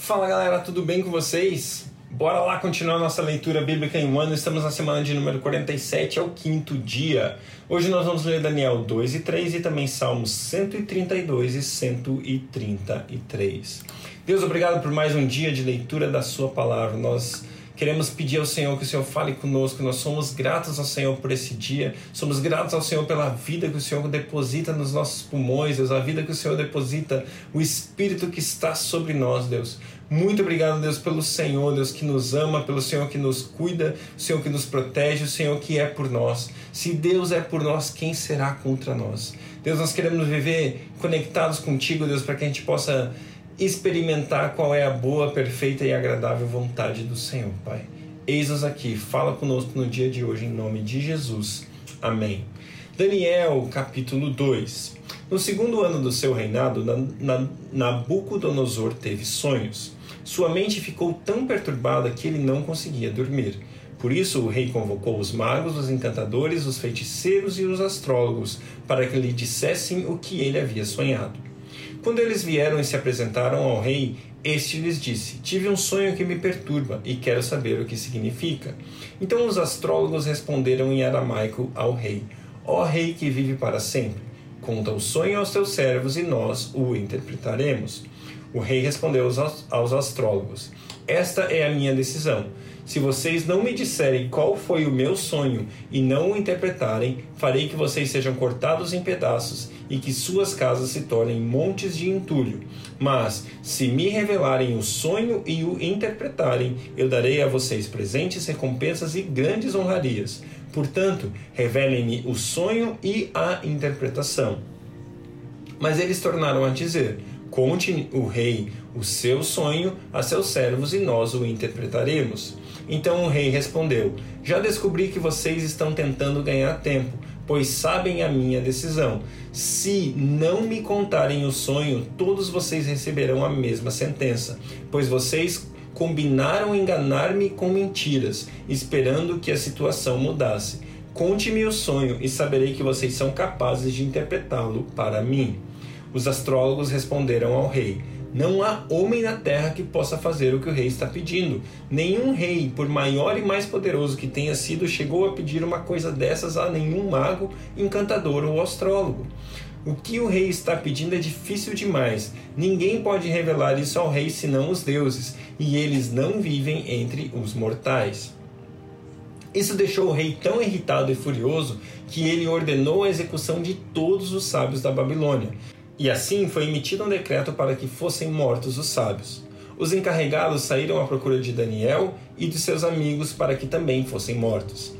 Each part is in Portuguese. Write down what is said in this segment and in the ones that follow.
Fala galera, tudo bem com vocês? Bora lá continuar nossa leitura bíblica em um ano. Estamos na semana de número 47, é o quinto dia. Hoje nós vamos ler Daniel 2 e 3 e também Salmos 132 e 133. Deus, obrigado por mais um dia de leitura da Sua palavra. Nós Queremos pedir ao Senhor que o Senhor fale conosco. Nós somos gratos ao Senhor por esse dia. Somos gratos ao Senhor pela vida que o Senhor deposita nos nossos pulmões, Deus. A vida que o Senhor deposita, o Espírito que está sobre nós, Deus. Muito obrigado, Deus, pelo Senhor, Deus, que nos ama, pelo Senhor que nos cuida, o Senhor que nos protege, o Senhor que é por nós. Se Deus é por nós, quem será contra nós? Deus, nós queremos viver conectados contigo, Deus, para que a gente possa experimentar qual é a boa, perfeita e agradável vontade do Senhor, Pai. Eis-nos aqui, fala conosco no dia de hoje, em nome de Jesus. Amém. Daniel, capítulo 2. No segundo ano do seu reinado, Nabucodonosor teve sonhos. Sua mente ficou tão perturbada que ele não conseguia dormir. Por isso, o rei convocou os magos, os encantadores, os feiticeiros e os astrólogos para que lhe dissessem o que ele havia sonhado. Quando eles vieram e se apresentaram ao rei, este lhes disse: Tive um sonho que me perturba e quero saber o que significa. Então os astrólogos responderam em aramaico ao rei: Ó rei que vive para sempre, conta o sonho aos teus servos e nós o interpretaremos. O rei respondeu aos astrólogos: Esta é a minha decisão se vocês não me disserem qual foi o meu sonho e não o interpretarem, farei que vocês sejam cortados em pedaços e que suas casas se tornem montes de entulho. Mas, se me revelarem o sonho e o interpretarem, eu darei a vocês presentes, recompensas e grandes honrarias. Portanto, revelem-me o sonho e a interpretação. Mas eles tornaram a dizer: Conte o rei o seu sonho a seus servos e nós o interpretaremos. Então o rei respondeu: Já descobri que vocês estão tentando ganhar tempo, pois sabem a minha decisão. Se não me contarem o sonho, todos vocês receberão a mesma sentença, pois vocês combinaram enganar-me com mentiras, esperando que a situação mudasse. Conte-me o sonho e saberei que vocês são capazes de interpretá-lo para mim. Os astrólogos responderam ao rei: não há homem na terra que possa fazer o que o rei está pedindo. Nenhum rei, por maior e mais poderoso que tenha sido, chegou a pedir uma coisa dessas a nenhum mago, encantador ou astrólogo. O que o rei está pedindo é difícil demais. Ninguém pode revelar isso ao rei senão os deuses, e eles não vivem entre os mortais. Isso deixou o rei tão irritado e furioso que ele ordenou a execução de todos os sábios da Babilônia. E assim foi emitido um decreto para que fossem mortos os sábios. Os encarregados saíram à procura de Daniel e de seus amigos para que também fossem mortos.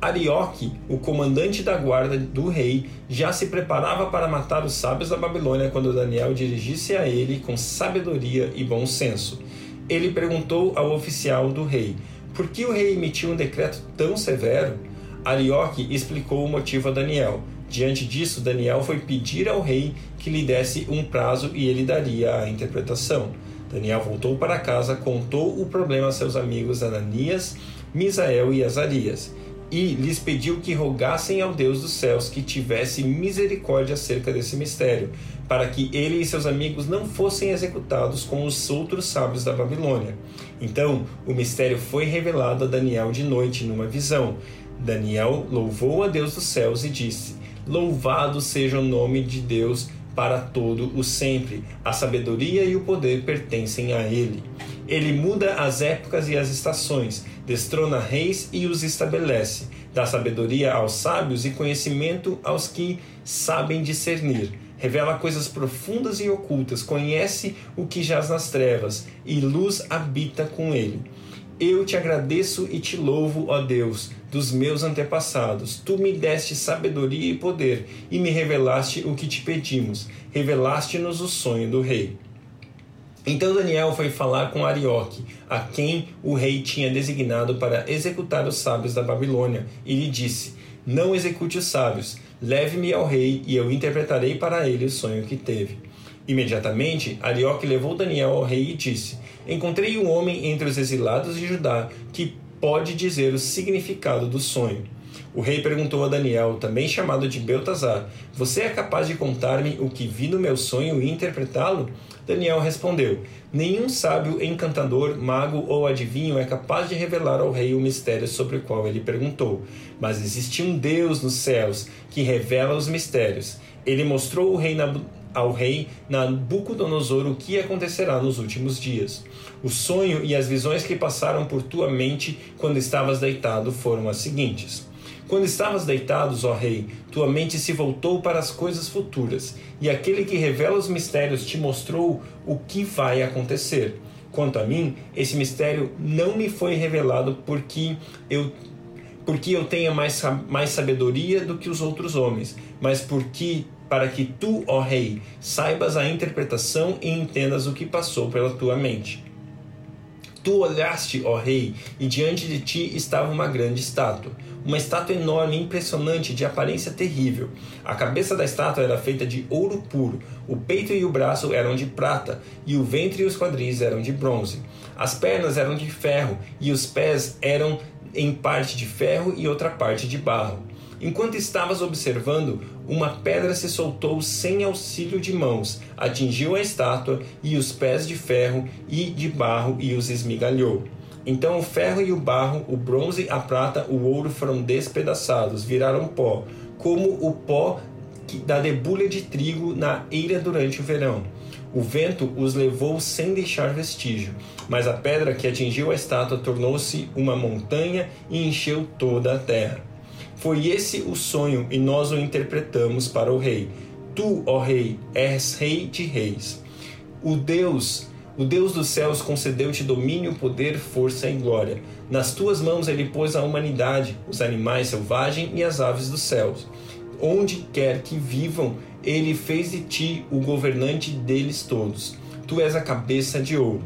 Arioque, o comandante da guarda do rei, já se preparava para matar os sábios da Babilônia quando Daniel dirigisse a ele com sabedoria e bom senso. Ele perguntou ao oficial do rei: Por que o rei emitiu um decreto tão severo? Arioque explicou o motivo a Daniel. Diante disso, Daniel foi pedir ao rei que lhe desse um prazo e ele daria a interpretação. Daniel voltou para casa, contou o problema a seus amigos Ananias, Misael e Azarias, e lhes pediu que rogassem ao Deus dos céus que tivesse misericórdia acerca desse mistério, para que ele e seus amigos não fossem executados com os outros sábios da Babilônia. Então, o mistério foi revelado a Daniel de noite numa visão. Daniel louvou a Deus dos céus e disse: Louvado seja o nome de Deus para todo o sempre. A sabedoria e o poder pertencem a ele. Ele muda as épocas e as estações, destrona reis e os estabelece, dá sabedoria aos sábios e conhecimento aos que sabem discernir. Revela coisas profundas e ocultas, conhece o que jaz nas trevas, e luz habita com ele. Eu te agradeço e te louvo, ó Deus, dos meus antepassados. Tu me deste sabedoria e poder, e me revelaste o que te pedimos. Revelaste-nos o sonho do rei. Então Daniel foi falar com Arioque, a quem o rei tinha designado para executar os sábios da Babilônia, e lhe disse: Não execute os sábios, leve-me ao rei, e eu interpretarei para ele o sonho que teve. Imediatamente, Arioque levou Daniel ao rei e disse: Encontrei um homem entre os exilados de Judá que pode dizer o significado do sonho. O rei perguntou a Daniel, também chamado de Beltazar: Você é capaz de contar-me o que vi no meu sonho e interpretá-lo? Daniel respondeu: Nenhum sábio, encantador, mago ou adivinho é capaz de revelar ao rei o mistério sobre o qual ele perguntou. Mas existe um Deus nos céus que revela os mistérios. Ele mostrou o rei ao rei Nabucodonosor o que acontecerá nos últimos dias. O sonho e as visões que passaram por tua mente quando estavas deitado foram as seguintes. Quando estavas deitados, ó rei, tua mente se voltou para as coisas futuras, e aquele que revela os mistérios te mostrou o que vai acontecer. Quanto a mim, esse mistério não me foi revelado porque eu porque eu tenha mais, mais sabedoria do que os outros homens, mas porque para que tu, ó rei, saibas a interpretação e entendas o que passou pela tua mente. Tu olhaste, ó rei, e diante de ti estava uma grande estátua, uma estátua enorme, impressionante, de aparência terrível. A cabeça da estátua era feita de ouro puro, o peito e o braço eram de prata, e o ventre e os quadris eram de bronze. As pernas eram de ferro, e os pés eram em parte de ferro e outra parte de barro. Enquanto estavas observando, uma pedra se soltou sem auxílio de mãos, atingiu a estátua e os pés de ferro e de barro e os esmigalhou. Então o ferro e o barro, o bronze, a prata, o ouro foram despedaçados, viraram pó, como o pó da debulha de trigo na eira durante o verão. O vento os levou sem deixar vestígio, mas a pedra que atingiu a estátua tornou-se uma montanha e encheu toda a terra. Foi esse o sonho e nós o interpretamos para o rei. Tu, ó rei, és rei de reis. O Deus, o Deus dos céus concedeu-te domínio, poder, força e glória. Nas tuas mãos ele pôs a humanidade, os animais selvagens e as aves dos céus. Onde quer que vivam, ele fez de ti o governante deles todos. Tu és a cabeça de ouro.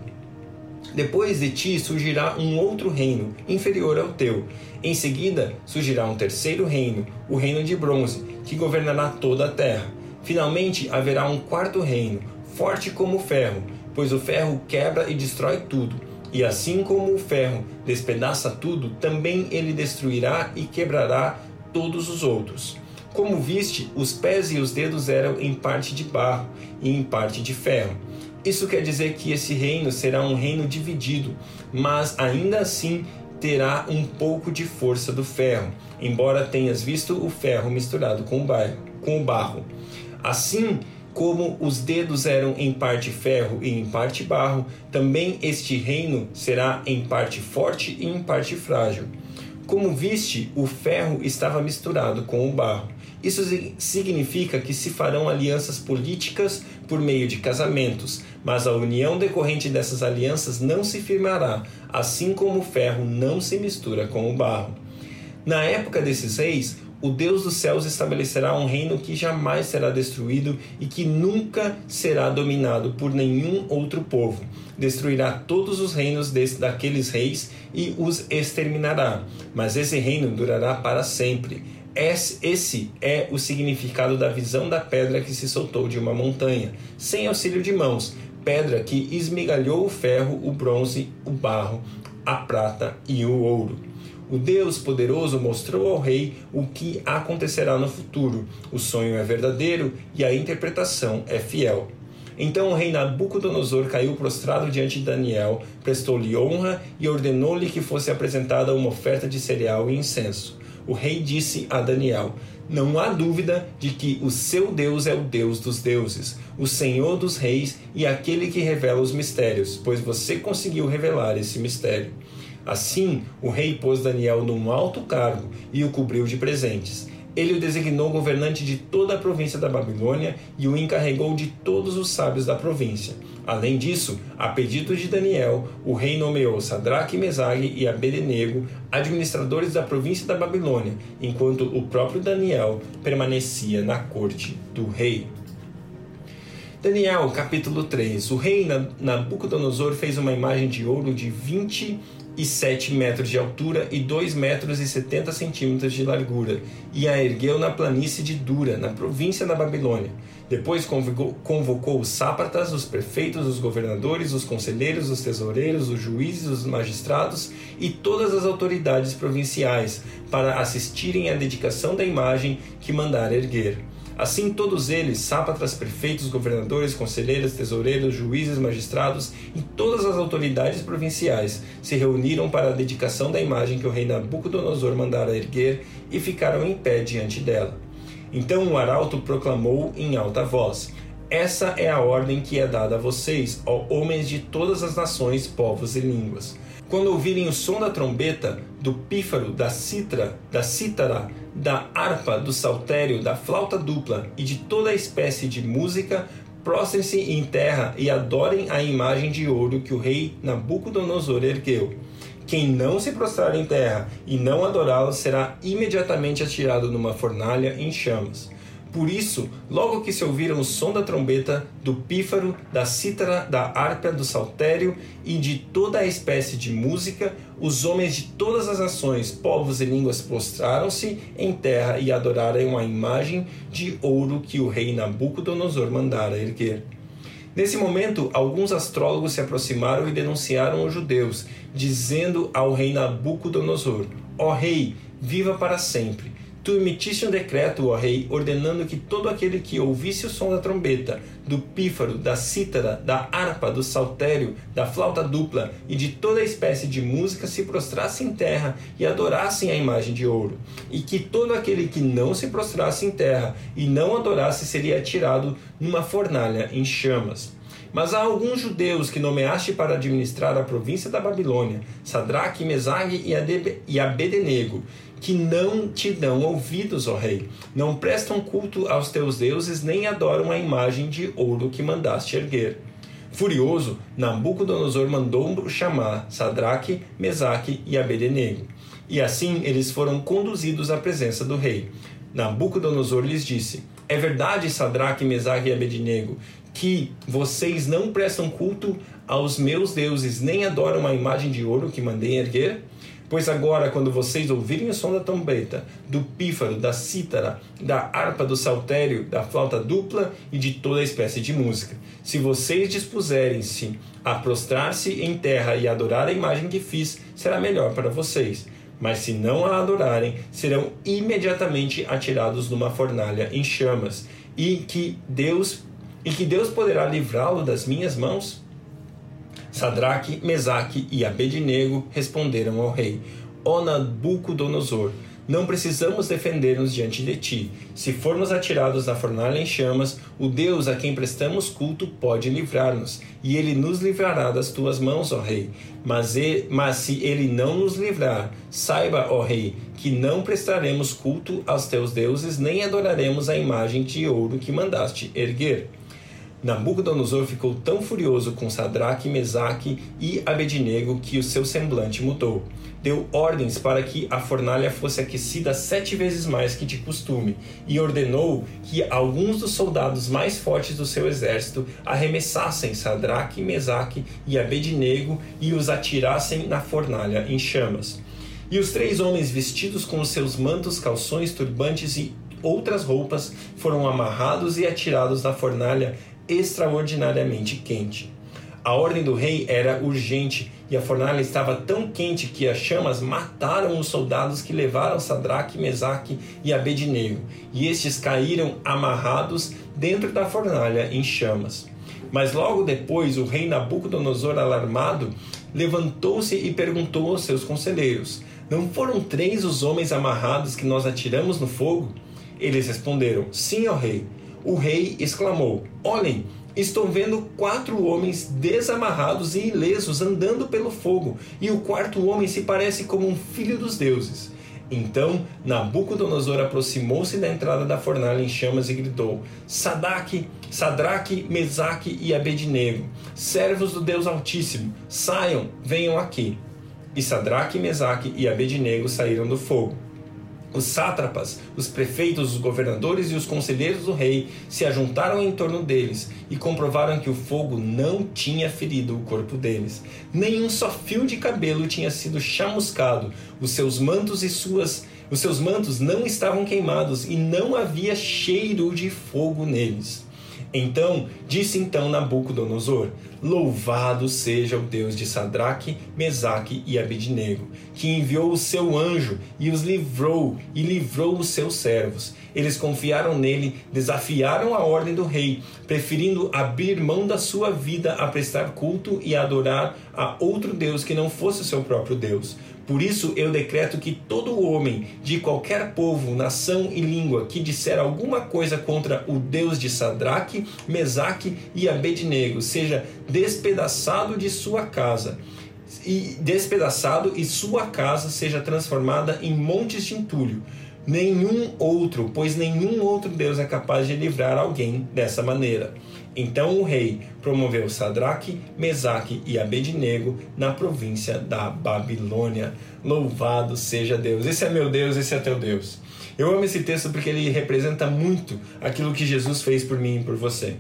Depois de ti surgirá um outro reino, inferior ao teu. Em seguida surgirá um terceiro reino, o reino de bronze, que governará toda a terra. Finalmente haverá um quarto reino, forte como o ferro, pois o ferro quebra e destrói tudo. E assim como o ferro despedaça tudo, também ele destruirá e quebrará todos os outros. Como viste, os pés e os dedos eram em parte de barro e em parte de ferro isso quer dizer que esse reino será um reino dividido, mas ainda assim terá um pouco de força do ferro, embora tenhas visto o ferro misturado com o, barro. Assim como os dedos eram em parte ferro e em parte barro, também este reino será em parte forte e em parte frágil. Como viste, o ferro estava misturado com o barro. Isso significa que se farão alianças políticas por meio de casamentos, mas a união decorrente dessas alianças não se firmará, assim como o ferro não se mistura com o barro. Na época desses reis, o Deus dos céus estabelecerá um reino que jamais será destruído e que nunca será dominado por nenhum outro povo. Destruirá todos os reinos desse, daqueles reis e os exterminará, mas esse reino durará para sempre esse é o significado da visão da pedra que se soltou de uma montanha, sem auxílio de mãos, pedra que esmigalhou o ferro, o bronze, o barro, a prata e o ouro. O Deus poderoso mostrou ao rei o que acontecerá no futuro. O sonho é verdadeiro e a interpretação é fiel. Então o rei Nabucodonosor caiu prostrado diante de Daniel, prestou-lhe honra e ordenou-lhe que fosse apresentada uma oferta de cereal e incenso o rei disse a Daniel: Não há dúvida de que o seu Deus é o Deus dos deuses, o Senhor dos reis e aquele que revela os mistérios, pois você conseguiu revelar esse mistério. Assim, o rei pôs Daniel num alto cargo e o cobriu de presentes. Ele o designou governante de toda a província da Babilônia e o encarregou de todos os sábios da província. Além disso, a pedido de Daniel, o rei nomeou Sadraque, Mesague e Abednego administradores da província da Babilônia, enquanto o próprio Daniel permanecia na corte do rei. Daniel, capítulo 3. O rei Nabucodonosor fez uma imagem de ouro de 20 e 7 metros de altura e 2 metros e 70 centímetros de largura, e a ergueu na planície de Dura, na província da Babilônia. Depois convocou, os sátrapas, os prefeitos, os governadores, os conselheiros, os tesoureiros, os juízes, os magistrados e todas as autoridades provinciais para assistirem à dedicação da imagem que mandara erguer. Assim todos eles, sápatras, prefeitos, governadores, conselheiros, tesoureiros, juízes, magistrados e todas as autoridades provinciais se reuniram para a dedicação da imagem que o rei Nabucodonosor mandara erguer e ficaram em pé diante dela. Então o arauto proclamou em alta voz: Essa é a ordem que é dada a vocês, ó homens de todas as nações, povos e línguas. Quando ouvirem o som da trombeta, do pífaro, da citra, da cítara, da harpa, do saltério, da flauta dupla e de toda espécie de música, prostrem-se em terra e adorem a imagem de ouro que o rei Nabucodonosor ergueu. Quem não se prostrar em terra e não adorá-lo será imediatamente atirado numa fornalha em chamas. Por isso, logo que se ouviram o som da trombeta, do pífaro, da cítara, da harpa, do saltério e de toda a espécie de música, os homens de todas as nações, povos e línguas prostraram-se em terra e adoraram a imagem de ouro que o rei Nabucodonosor mandara erguer. Nesse momento, alguns astrólogos se aproximaram e denunciaram os judeus, dizendo ao rei Nabucodonosor: Ó rei, viva para sempre! Tu emitiste um decreto, ó rei, ordenando que todo aquele que ouvisse o som da trombeta, do pífaro, da cítara, da harpa, do saltério, da flauta dupla e de toda espécie de música se prostrasse em terra e adorassem a imagem de ouro, e que todo aquele que não se prostrasse em terra e não adorasse seria atirado numa fornalha em chamas. Mas há alguns judeus que nomeaste para administrar a província da Babilônia, Sadraque, Mesague e Abednego, que não te dão ouvidos, ó rei. Não prestam culto aos teus deuses, nem adoram a imagem de ouro que mandaste erguer. Furioso, Nabucodonosor mandou chamar Sadraque, Mesaque e Abednego. E assim eles foram conduzidos à presença do rei. Nabucodonosor lhes disse: É verdade, Sadraque, Mesaque e Abednego, que vocês não prestam culto aos meus deuses, nem adoram a imagem de ouro que mandei erguer? Pois agora, quando vocês ouvirem o som da trombeta, do pífaro, da cítara, da harpa, do saltério, da flauta dupla e de toda espécie de música, se vocês dispuserem-se a prostrar-se em terra e adorar a imagem que fiz, será melhor para vocês. Mas se não a adorarem, serão imediatamente atirados numa fornalha em chamas, e que Deus e que Deus poderá livrá-lo das minhas mãos? Sadraque, Mesaque e Abednego responderam ao rei: Ó Nabucodonosor, não precisamos defender-nos diante de ti. Se formos atirados na fornalha em chamas, o Deus a quem prestamos culto pode livrar-nos, e ele nos livrará das tuas mãos, ó rei. Mas, mas se ele não nos livrar, saiba, ó rei, que não prestaremos culto aos teus deuses, nem adoraremos a imagem de ouro que mandaste erguer. Nabucodonosor ficou tão furioso com Sadraque, Mesaque e Abednego que o seu semblante mudou. Deu ordens para que a fornalha fosse aquecida sete vezes mais que de costume e ordenou que alguns dos soldados mais fortes do seu exército arremessassem Sadraque, Mesaque e Abednego e os atirassem na fornalha em chamas. E os três homens vestidos com os seus mantos, calções, turbantes e outras roupas foram amarrados e atirados na fornalha extraordinariamente quente. A ordem do rei era urgente e a fornalha estava tão quente que as chamas mataram os soldados que levaram Sadraque, Mesaque e Abednego, e estes caíram amarrados dentro da fornalha em chamas. Mas logo depois o rei Nabucodonosor, alarmado, levantou-se e perguntou aos seus conselheiros: Não foram três os homens amarrados que nós atiramos no fogo? Eles responderam: Sim, ó rei o rei exclamou: Olhem, estou vendo quatro homens desamarrados e ilesos andando pelo fogo, e o quarto homem se parece como um filho dos deuses. Então Nabucodonosor aproximou-se da entrada da fornalha em chamas e gritou: Sadaque, Sadraque, Mesaque e Abednego, servos do Deus Altíssimo, saiam, venham aqui. E Sadraque, Mesaque e Abednego saíram do fogo. Os sátrapas, os prefeitos, os governadores e os conselheiros do rei se ajuntaram em torno deles e comprovaram que o fogo não tinha ferido o corpo deles. Nenhum só fio de cabelo tinha sido chamuscado. Os seus mantos e suas os seus mantos não estavam queimados e não havia cheiro de fogo neles. Então disse então Nabucodonosor: Louvado seja o Deus de Sadraque, Mesaque e Abednego, que enviou o seu anjo e os livrou e livrou os seus servos. Eles confiaram nele, desafiaram a ordem do rei, preferindo abrir mão da sua vida a prestar culto e adorar a outro Deus que não fosse o seu próprio Deus. Por isso eu decreto que todo homem de qualquer povo, nação e língua que disser alguma coisa contra o Deus de Sadraque, Mesaque e Abednego seja despedaçado de sua casa e despedaçado e sua casa seja transformada em montes de entulho. Nenhum outro, pois nenhum outro Deus é capaz de livrar alguém dessa maneira. Então o rei promoveu Sadraque, Mesaque e Abednego na província da Babilônia. Louvado seja Deus! Esse é meu Deus, esse é teu Deus. Eu amo esse texto porque ele representa muito aquilo que Jesus fez por mim e por você.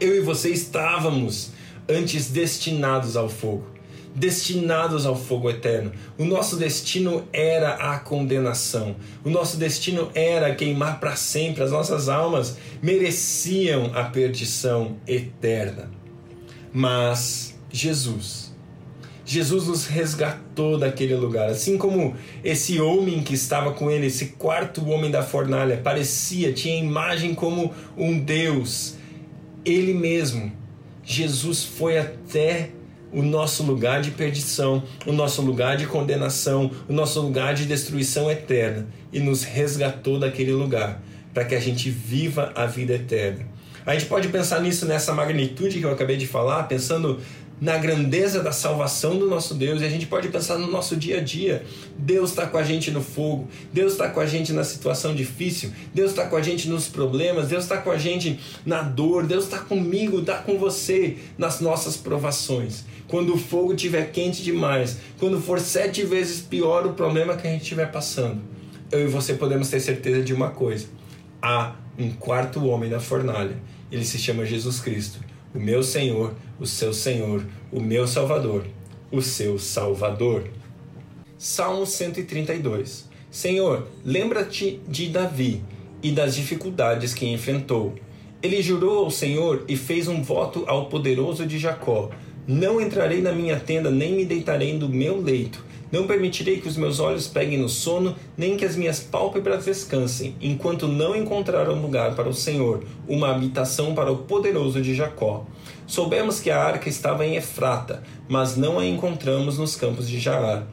Eu e você estávamos antes destinados ao fogo destinados ao fogo eterno. O nosso destino era a condenação. O nosso destino era queimar para sempre. As nossas almas mereciam a perdição eterna. Mas Jesus, Jesus nos resgatou daquele lugar. Assim como esse homem que estava com ele, esse quarto homem da fornalha, parecia, tinha imagem como um Deus. Ele mesmo, Jesus foi até o nosso lugar de perdição, o nosso lugar de condenação, o nosso lugar de destruição eterna e nos resgatou daquele lugar para que a gente viva a vida eterna. A gente pode pensar nisso nessa magnitude que eu acabei de falar, pensando na grandeza da salvação do nosso Deus e a gente pode pensar no nosso dia a dia. Deus está com a gente no fogo, Deus está com a gente na situação difícil, Deus está com a gente nos problemas, Deus está com a gente na dor, Deus está comigo, está com você nas nossas provações. Quando o fogo estiver quente demais, quando for sete vezes pior o problema que a gente estiver passando, eu e você podemos ter certeza de uma coisa: há um quarto homem na fornalha. Ele se chama Jesus Cristo o meu Senhor, o seu Senhor, o meu Salvador, o seu Salvador. Salmo 132 Senhor, lembra-te de Davi e das dificuldades que enfrentou. Ele jurou ao Senhor e fez um voto ao poderoso de Jacó: Não entrarei na minha tenda, nem me deitarei no meu leito não permitirei que os meus olhos peguem no sono, nem que as minhas pálpebras descansem, enquanto não encontrar um lugar para o Senhor, uma habitação para o poderoso de Jacó. Soubemos que a arca estava em Efrata, mas não a encontramos nos campos de Jaar.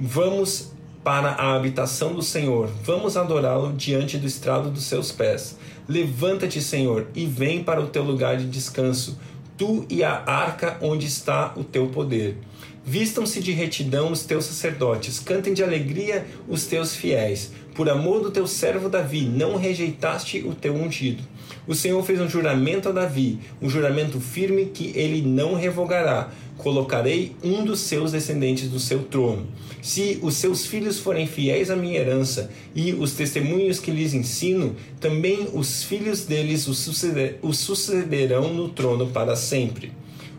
Vamos para a habitação do Senhor, vamos adorá-lo diante do estrado dos seus pés. Levanta-te, Senhor, e vem para o teu lugar de descanso, tu e a arca onde está o teu poder. Vistam-se de retidão os teus sacerdotes, cantem de alegria os teus fiéis. Por amor do teu servo Davi, não rejeitaste o teu ungido. O Senhor fez um juramento a Davi, um juramento firme que ele não revogará. Colocarei um dos seus descendentes do seu trono. Se os seus filhos forem fiéis à minha herança e os testemunhos que lhes ensino, também os filhos deles os sucederão no trono para sempre.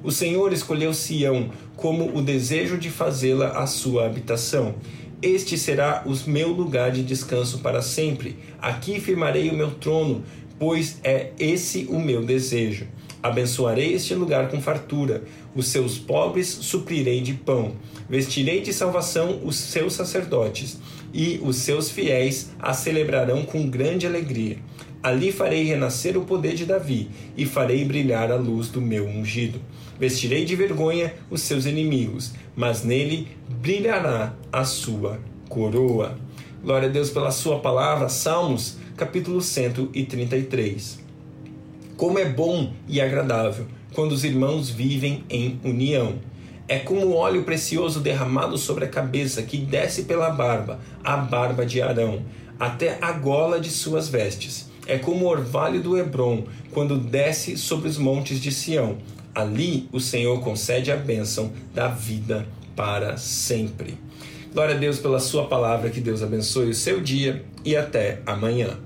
O Senhor escolheu Sião como o desejo de fazê-la a sua habitação. Este será o meu lugar de descanso para sempre. Aqui firmarei o meu trono, pois é esse o meu desejo. Abençoarei este lugar com fartura, os seus pobres suprirei de pão. Vestirei de salvação os seus sacerdotes, e os seus fiéis a celebrarão com grande alegria. Ali farei renascer o poder de Davi, e farei brilhar a luz do meu ungido. Vestirei de vergonha os seus inimigos, mas nele brilhará a sua coroa. Glória a Deus pela sua palavra. Salmos, capítulo 133. Como é bom e agradável quando os irmãos vivem em união. É como óleo precioso derramado sobre a cabeça que desce pela barba, a barba de Arão, até a gola de suas vestes. É como o orvalho do Hebron, quando desce sobre os montes de Sião. Ali o Senhor concede a bênção da vida para sempre. Glória a Deus pela Sua palavra, que Deus abençoe o seu dia e até amanhã.